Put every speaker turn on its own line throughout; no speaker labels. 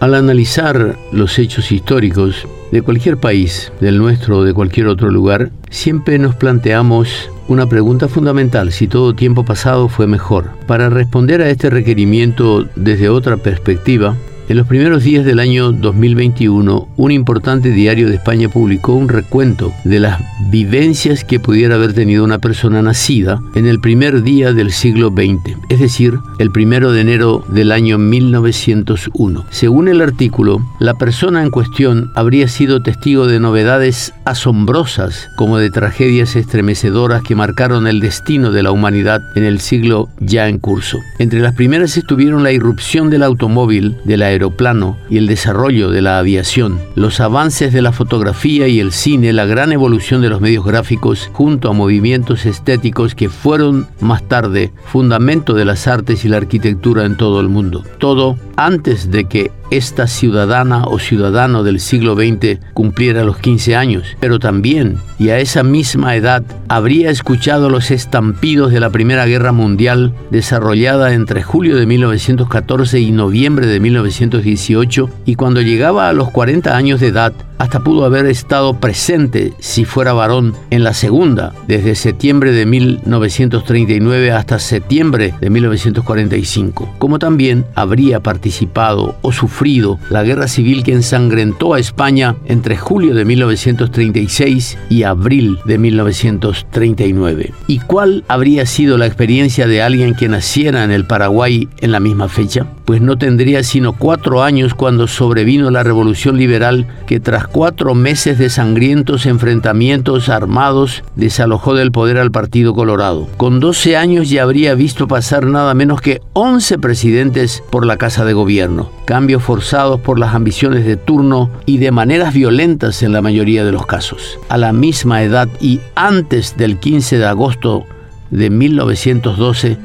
Al analizar los hechos históricos de cualquier país, del nuestro o de cualquier otro lugar, siempre nos planteamos una pregunta fundamental, si todo tiempo pasado fue mejor. Para responder a este requerimiento desde otra perspectiva, en los primeros días del año 2021, un importante diario de España publicó un recuento de las vivencias que pudiera haber tenido una persona nacida en el primer día del siglo XX, es decir, el primero de enero del año 1901. Según el artículo, la persona en cuestión habría sido testigo de novedades asombrosas, como de tragedias estremecedoras que marcaron el destino de la humanidad en el siglo ya en curso. Entre las primeras estuvieron la irrupción del automóvil, de la aeroplano y el desarrollo de la aviación, los avances de la fotografía y el cine, la gran evolución de los medios gráficos, junto a movimientos estéticos que fueron más tarde fundamento de las artes y la arquitectura en todo el mundo. Todo antes de que esta ciudadana o ciudadano del siglo XX cumpliera los 15 años, pero también, y a esa misma edad, habría escuchado los estampidos de la Primera Guerra Mundial desarrollada entre julio de 1914 y noviembre de 1918, y cuando llegaba a los 40 años de edad, hasta pudo haber estado presente, si fuera varón, en la segunda, desde septiembre de 1939 hasta septiembre de 1945, como también habría participado o sufrido la guerra civil que ensangrentó a España entre julio de 1936 y abril de 1939. ¿Y cuál habría sido la experiencia de alguien que naciera en el Paraguay en la misma fecha? Pues no tendría sino cuatro años cuando sobrevino la revolución liberal que tras cuatro meses de sangrientos enfrentamientos armados desalojó del poder al Partido Colorado. Con 12 años ya habría visto pasar nada menos que 11 presidentes por la Casa de Gobierno, cambios forzados por las ambiciones de turno y de maneras violentas en la mayoría de los casos. A la misma edad y antes del 15 de agosto de 1912,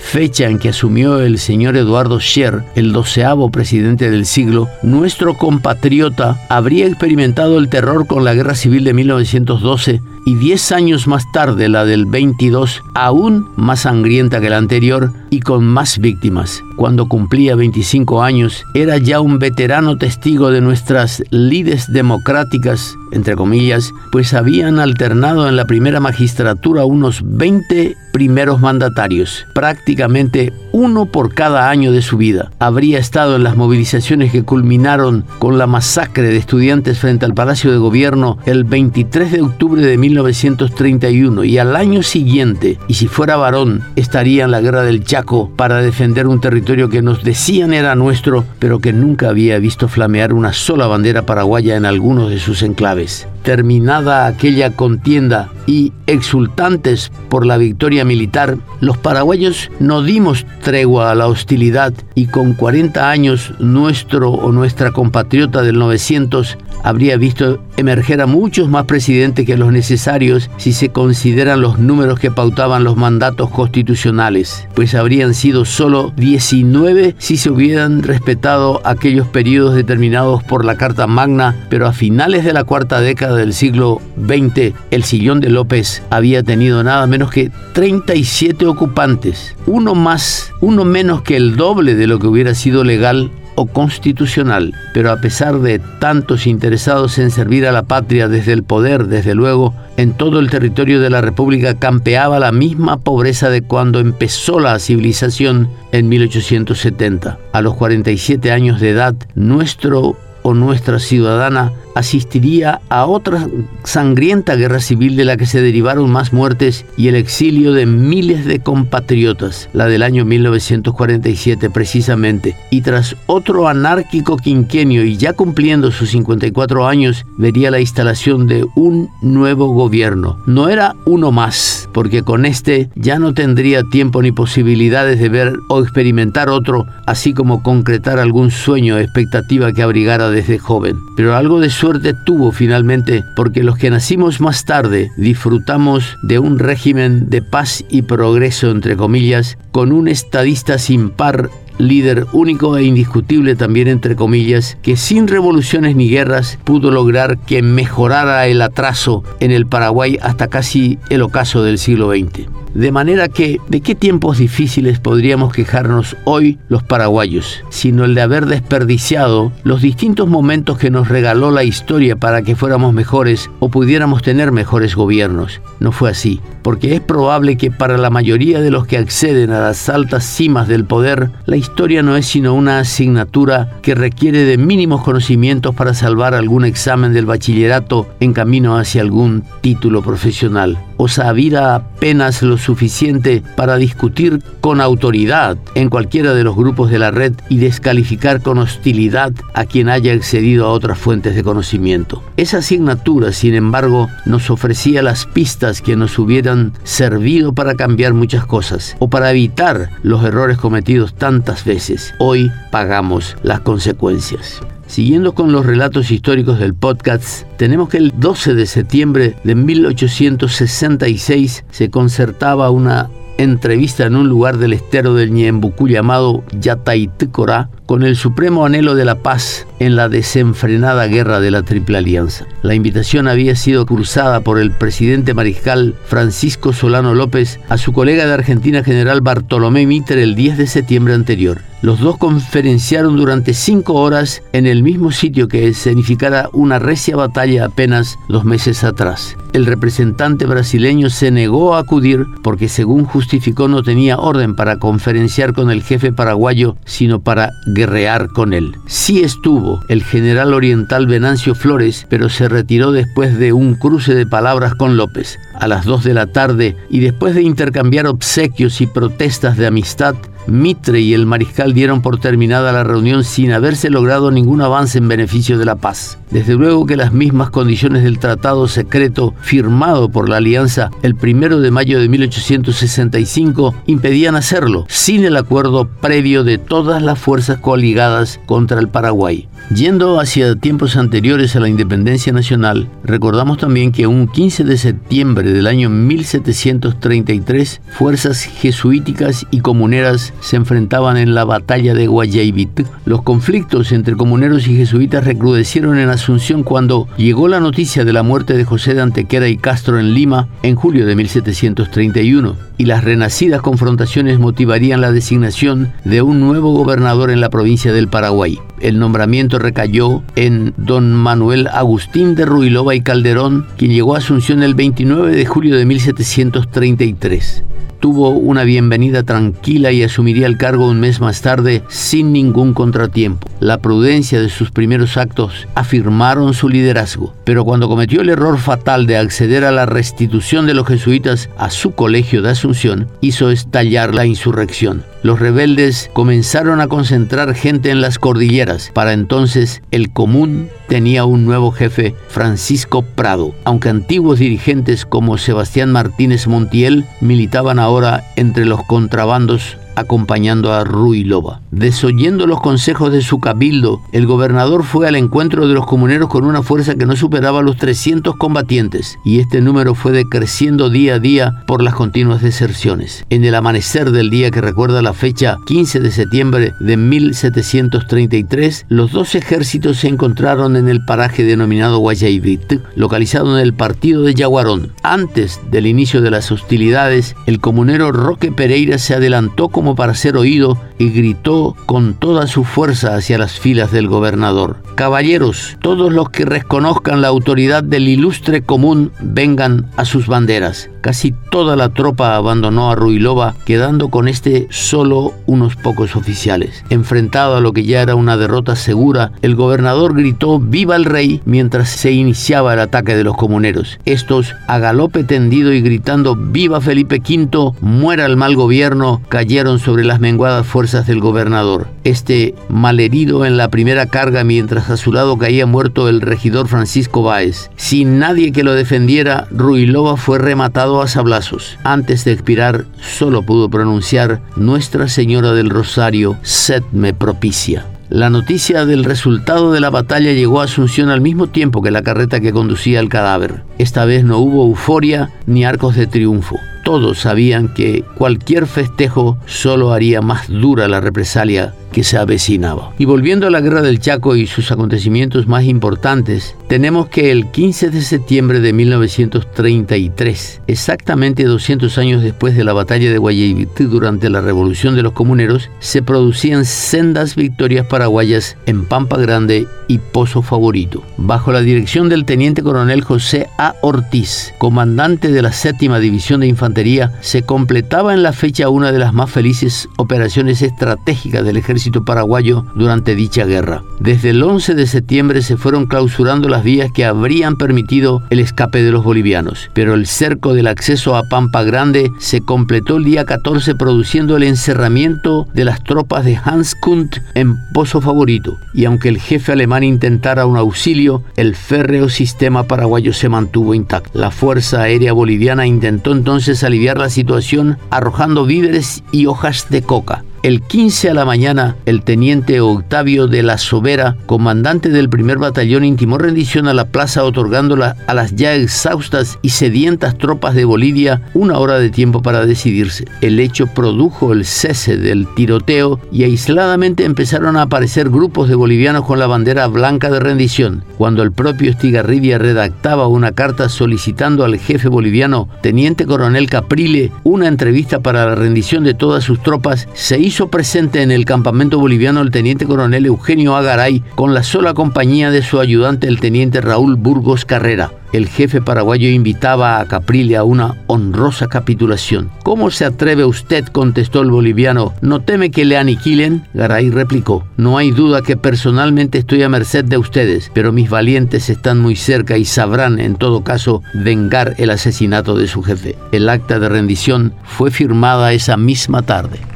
fecha en que asumió el señor Eduardo Scher, el doceavo presidente del siglo, nuestro compatriota habría experimentado el terror con la guerra civil de 1912 y diez años más tarde la del 22, aún más sangrienta que la anterior y con más víctimas. Cuando cumplía 25 años, era ya un veterano testigo de nuestras lides democráticas, entre comillas, pues habían alternado en la primera magistratura unos 20 primeros mandatarios, prácticamente uno por cada año de su vida. Habría estado en las movilizaciones que culminaron con la masacre de estudiantes frente al Palacio de Gobierno el 23 de octubre de 1931 y al año siguiente, y si fuera varón, estaría en la guerra del Chaco para defender un territorio que nos decían era nuestro, pero que nunca había visto flamear una sola bandera paraguaya en alguno de sus enclaves. Terminada aquella contienda y exultantes por la victoria militar, los paraguayos no dimos tregua a la hostilidad y con 40 años nuestro o nuestra compatriota del 900 habría visto emerger a muchos más presidentes que los necesarios si se consideran los números que pautaban los mandatos constitucionales, pues habrían sido solo 19 si se hubieran respetado aquellos periodos determinados por la Carta Magna, pero a finales de la cuarta década del siglo XX, el sillón de López había tenido nada menos que 37 ocupantes, uno más, uno menos que el doble de lo que hubiera sido legal o constitucional, pero a pesar de tantos interesados en servir a la patria desde el poder, desde luego, en todo el territorio de la República campeaba la misma pobreza de cuando empezó la civilización en 1870. A los 47 años de edad, nuestro o nuestra ciudadana asistiría a otra sangrienta guerra civil de la que se derivaron más muertes y el exilio de miles de compatriotas, la del año 1947 precisamente, y tras otro anárquico quinquenio y ya cumpliendo sus 54 años, vería la instalación de un nuevo gobierno. No era uno más, porque con este ya no tendría tiempo ni posibilidades de ver o experimentar otro, así como concretar algún sueño o expectativa que abrigara desde joven. Pero algo de suerte tuvo finalmente porque los que nacimos más tarde disfrutamos de un régimen de paz y progreso, entre comillas, con un estadista sin par líder único e indiscutible también entre comillas, que sin revoluciones ni guerras pudo lograr que mejorara el atraso en el Paraguay hasta casi el ocaso del siglo XX. De manera que, ¿de qué tiempos difíciles podríamos quejarnos hoy los paraguayos, sino el de haber desperdiciado los distintos momentos que nos regaló la historia para que fuéramos mejores o pudiéramos tener mejores gobiernos? No fue así, porque es probable que para la mayoría de los que acceden a las altas cimas del poder, la historia no es sino una asignatura que requiere de mínimos conocimientos para salvar algún examen del bachillerato en camino hacia algún título profesional o sabida apenas lo suficiente para discutir con autoridad en cualquiera de los grupos de la red y descalificar con hostilidad a quien haya accedido a otras fuentes de conocimiento. Esa asignatura, sin embargo, nos ofrecía las pistas que nos hubieran servido para cambiar muchas cosas o para evitar los errores cometidos tantas veces. Hoy pagamos las consecuencias. Siguiendo con los relatos históricos del podcast, tenemos que el 12 de septiembre de 1866 se concertaba una entrevista en un lugar del estero del Ñembucú llamado Yataitícora con el supremo anhelo de la paz en la desenfrenada guerra de la Triple Alianza. La invitación había sido cruzada por el presidente mariscal Francisco Solano López a su colega de Argentina general Bartolomé Mitre el 10 de septiembre anterior. Los dos conferenciaron durante cinco horas en el mismo sitio que escenificara una recia batalla apenas dos meses atrás. El representante brasileño se negó a acudir porque según justificó no tenía orden para conferenciar con el jefe paraguayo, sino para guerrear con él. Sí estuvo el general oriental Venancio Flores, pero se retiró después de un cruce de palabras con López. A las 2 de la tarde y después de intercambiar obsequios y protestas de amistad, Mitre y el mariscal dieron por terminada la reunión sin haberse logrado ningún avance en beneficio de la paz. Desde luego que las mismas condiciones del tratado secreto firmado por la Alianza el 1 de mayo de 1865 impedían hacerlo, sin el acuerdo previo de todas las fuerzas coligadas contra el Paraguay. Yendo hacia tiempos anteriores a la independencia nacional, recordamos también que un 15 de septiembre del año 1733, fuerzas jesuíticas y comuneras se enfrentaban en la batalla de Guayaybit. Los conflictos entre comuneros y jesuitas recrudecieron en Asunción cuando llegó la noticia de la muerte de José de Antequera y Castro en Lima en julio de 1731, y las renacidas confrontaciones motivarían la designación de un nuevo gobernador en la provincia del Paraguay. El nombramiento recayó en don Manuel Agustín de Ruilova y Calderón, quien llegó a Asunción el 29 de julio de 1733 tuvo una bienvenida tranquila y asumiría el cargo un mes más tarde sin ningún contratiempo. La prudencia de sus primeros actos afirmaron su liderazgo, pero cuando cometió el error fatal de acceder a la restitución de los jesuitas a su colegio de Asunción, hizo estallar la insurrección. Los rebeldes comenzaron a concentrar gente en las cordilleras. Para entonces el común tenía un nuevo jefe, Francisco Prado, aunque antiguos dirigentes como Sebastián Martínez Montiel militaban ahora entre los contrabandos acompañando a Rui Loba. Desoyendo los consejos de su cabildo, el gobernador fue al encuentro de los comuneros con una fuerza que no superaba los 300 combatientes, y este número fue decreciendo día a día por las continuas deserciones. En el amanecer del día que recuerda la fecha 15 de septiembre de 1733, los dos ejércitos se encontraron en el paraje denominado Guayaybit, localizado en el partido de Yaguarón. Antes del inicio de las hostilidades, el comunero Roque Pereira se adelantó como para ser oído y gritó con toda su fuerza hacia las filas del gobernador. Caballeros, todos los que reconozcan la autoridad del ilustre común vengan a sus banderas. Casi toda la tropa abandonó a Ruilova, quedando con este solo unos pocos oficiales. Enfrentado a lo que ya era una derrota segura, el gobernador gritó ¡Viva el rey! mientras se iniciaba el ataque de los comuneros. Estos, a galope tendido y gritando ¡Viva Felipe V! ¡Muera el mal gobierno! cayeron sobre las menguadas fuerzas del gobernador. Este, malherido en la primera carga mientras a su lado caía muerto el regidor Francisco Báez. Sin nadie que lo defendiera, Ruilova fue rematado a sablazos. Antes de expirar, solo pudo pronunciar Nuestra Señora del Rosario, sed me propicia. La noticia del resultado de la batalla llegó a Asunción al mismo tiempo que la carreta que conducía al cadáver. Esta vez no hubo euforia ni arcos de triunfo todos sabían que cualquier festejo solo haría más dura la represalia que se avecinaba. Y volviendo a la guerra del Chaco y sus acontecimientos más importantes, tenemos que el 15 de septiembre de 1933, exactamente 200 años después de la batalla de Guayaquil durante la Revolución de los Comuneros, se producían sendas victorias paraguayas en Pampa Grande y Pozo Favorito, bajo la dirección del teniente coronel José A. Ortiz, comandante de la séptima división de infantería, se completaba en la fecha una de las más felices operaciones estratégicas del paraguayo durante dicha guerra. Desde el 11 de septiembre se fueron clausurando las vías que habrían permitido el escape de los bolivianos, pero el cerco del acceso a Pampa Grande se completó el día 14 produciendo el encerramiento de las tropas de Hans Kunt en Pozo Favorito, y aunque el jefe alemán intentara un auxilio, el férreo sistema paraguayo se mantuvo intacto. La Fuerza Aérea Boliviana intentó entonces aliviar la situación arrojando víveres y hojas de coca. El 15 a la mañana, el teniente Octavio de la Sobera, comandante del primer batallón, intimó rendición a la plaza otorgándola a las ya exhaustas y sedientas tropas de Bolivia una hora de tiempo para decidirse. El hecho produjo el cese del tiroteo y aisladamente empezaron a aparecer grupos de bolivianos con la bandera blanca de rendición. Cuando el propio Estigarribia redactaba una carta solicitando al jefe boliviano, teniente coronel Caprile, una entrevista para la rendición de todas sus tropas, se hizo hizo presente en el campamento boliviano el teniente coronel Eugenio Agaray con la sola compañía de su ayudante el teniente Raúl Burgos Carrera. El jefe paraguayo invitaba a Caprile a una honrosa capitulación. ¿Cómo se atreve usted? contestó el boliviano. ¿No teme que le aniquilen? Garay replicó. No hay duda que personalmente estoy a merced de ustedes, pero mis valientes están muy cerca y sabrán, en todo caso, vengar el asesinato de su jefe. El acta de rendición fue firmada esa misma tarde.